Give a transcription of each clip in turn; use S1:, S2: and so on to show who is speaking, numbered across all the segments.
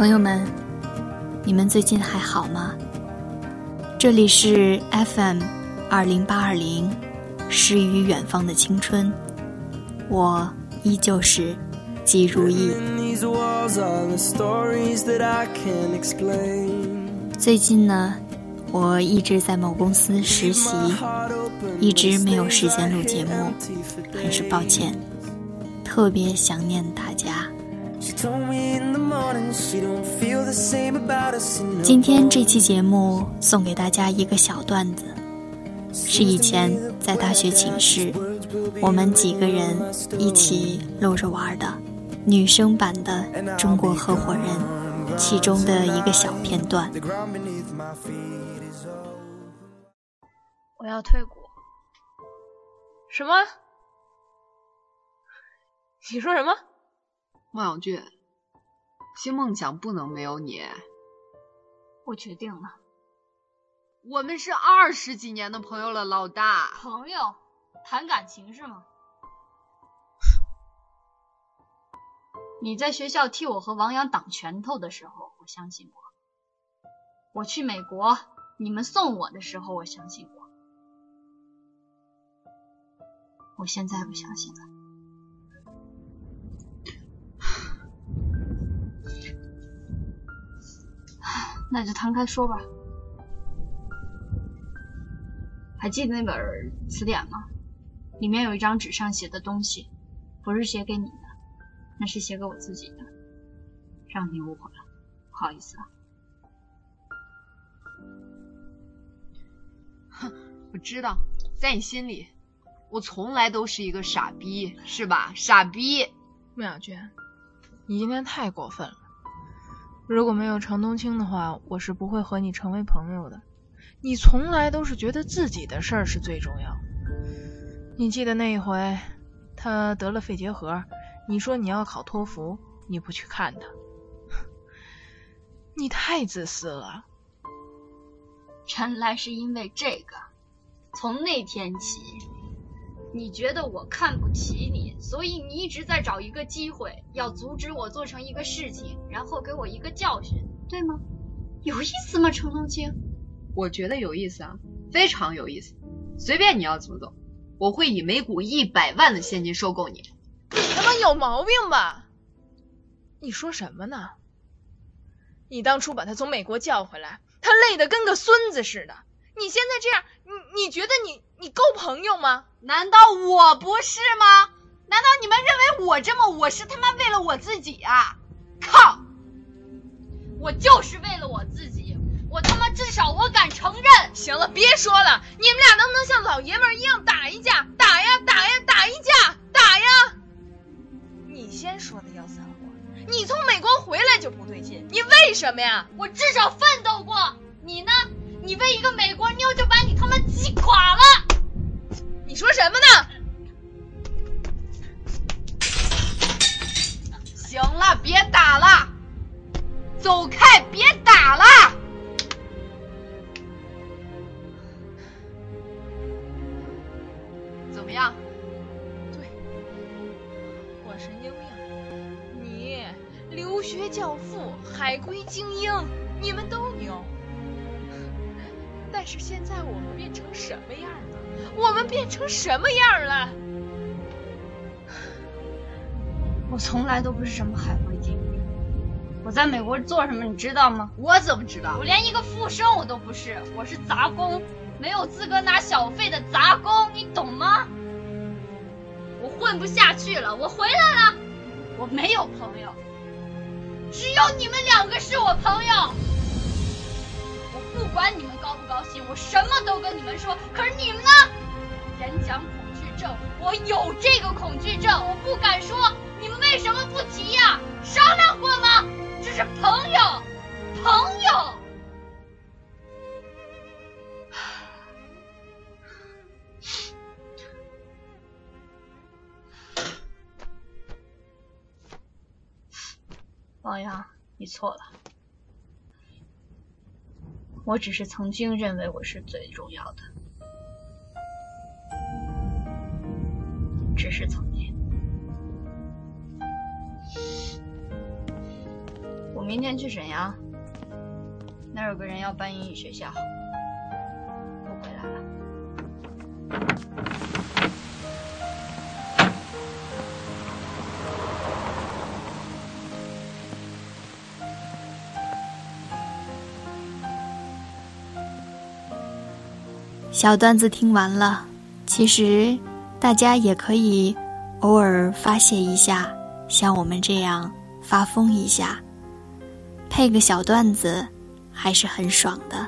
S1: 朋友们，你们最近还好吗？这里是 FM 二零八二零，诗与远方的青春，我依旧是季如意。最近呢，我一直在某公司实习，一直没有时间录节目，很是抱歉，特别想念大家。今天这期节目送给大家一个小段子，是以前在大学寝室我们几个人一起录着玩的女生版的《中国合伙人》其中的一个小片段。
S2: 我要退股。
S3: 什么？你说什么？
S4: 孟小俊，新梦想不能没有你。
S2: 我决定了，
S4: 我们是二十几年的朋友了，老大。
S2: 朋友谈感情是吗？你在学校替我和王阳挡拳头的时候，我相信过；我去美国，你们送我的时候，我相信过。我现在不相信了。那就摊开说吧。还记得那本词典吗？里面有一张纸上写的东西，不是写给你的，那是写给我自己的，让你误会了，不好意思啊。
S4: 哼，我知道，在你心里，我从来都是一个傻逼，是吧？傻逼。
S3: 孟小娟，你今天太过分了。如果没有程冬青的话，我是不会和你成为朋友的。你从来都是觉得自己的事儿是最重要。你记得那一回，他得了肺结核，你说你要考托福，你不去看他，你太自私了。
S2: 原来是因为这个，从那天起。你觉得我看不起你，所以你一直在找一个机会，要阻止我做成一个事情，然后给我一个教训，对吗？有意思吗，程冬青？
S4: 我觉得有意思啊，非常有意思。随便你要怎么走，我会以每股一百万的现金收购你。
S3: 你他妈有毛病吧？你说什么呢？你当初把他从美国叫回来，他累得跟个孙子似的。你现在这样，你你觉得你你够朋友吗？
S4: 难道我不是吗？难道你们认为我这么我是他妈为了我自己啊？靠！
S2: 我就是为了我自己，我他妈至少我敢承认。
S3: 行了，别说了，你们俩能不能像老爷们一样打一架？打呀打呀打一架，打呀！你先说的要散伙，你从美国回来就不对劲，你为什么呀？
S2: 我至少奋斗过，你呢？你为一个美国妞就把你他妈击垮了？
S3: 你说什么呢？
S4: 行了，别打了，走开，别打了。怎么样？
S3: 对，我神经病。你留学教父，海归精英，你们都牛。但是现在我们变成什么样了？我们变成什么样了？
S2: 我从来都不是什么海归精英。我在美国做什么，你知道吗？
S4: 我怎么知道？
S2: 我连一个副生我都不是，我是杂工，没有资格拿小费的杂工，你懂吗？我混不下去了，我回来了。我没有朋友，只有你们两个是我朋友。管你们高不高兴，我什么都跟你们说。可是你们呢？演讲恐惧症，我有这个恐惧症，我不敢说。你们为什么不提呀？商量过吗？这是朋友，朋友。王阳，你错了。我只是曾经认为我是最重要的，只是曾经。我明天去沈阳，那儿有个人要办英语学校，
S1: 小段子听完了，其实大家也可以偶尔发泄一下，像我们这样发疯一下，配个小段子，还是很爽的，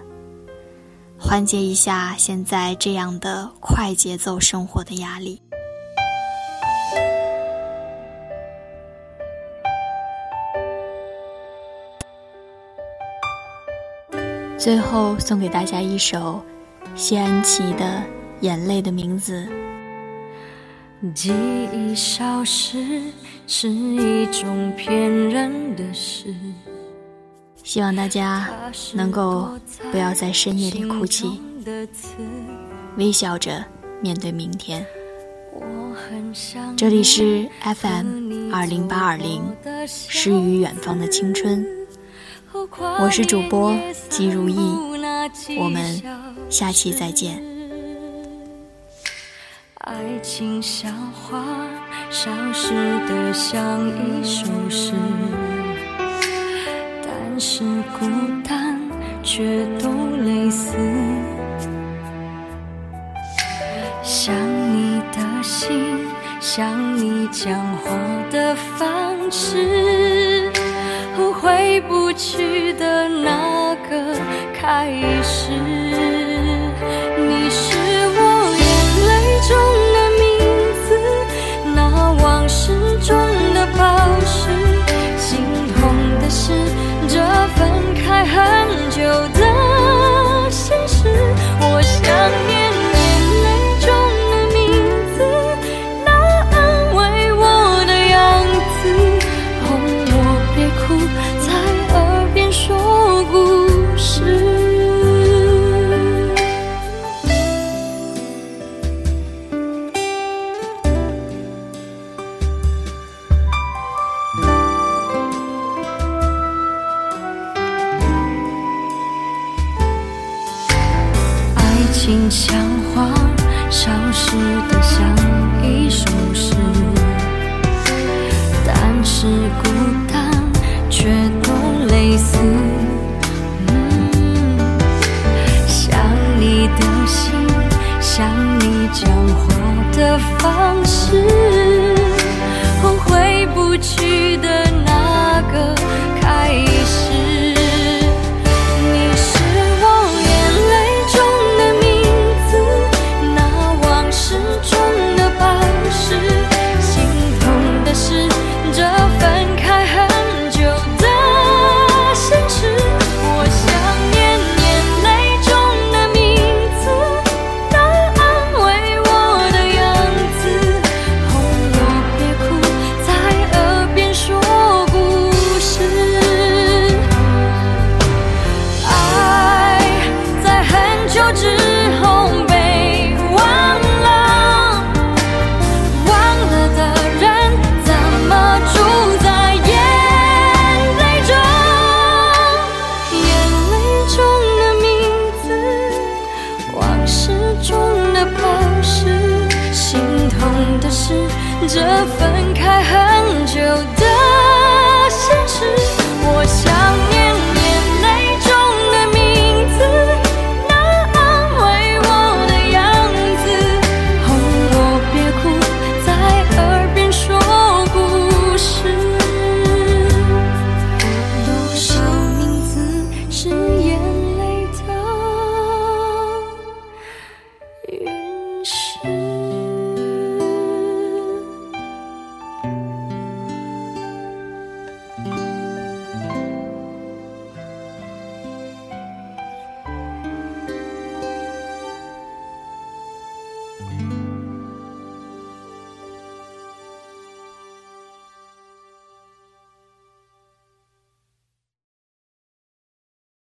S1: 缓解一下现在这样的快节奏生活的压力。最后送给大家一首。谢安琪的《眼泪的名字》。
S5: 记忆消失是一种骗人的事。
S1: 希望大家能够不要在深夜里哭泣，微笑着面对明天。这里是 FM 二零八二零，诗与远方的青春。我是主播姬如意，我们。下期再见。
S5: 爱情像花，消失的像一首诗，但是孤单却都类似。想你的心，想你讲话的方式，和回不去的那个开始。你是我眼泪中的名字，那往事中的宝石。的方式。这分开很久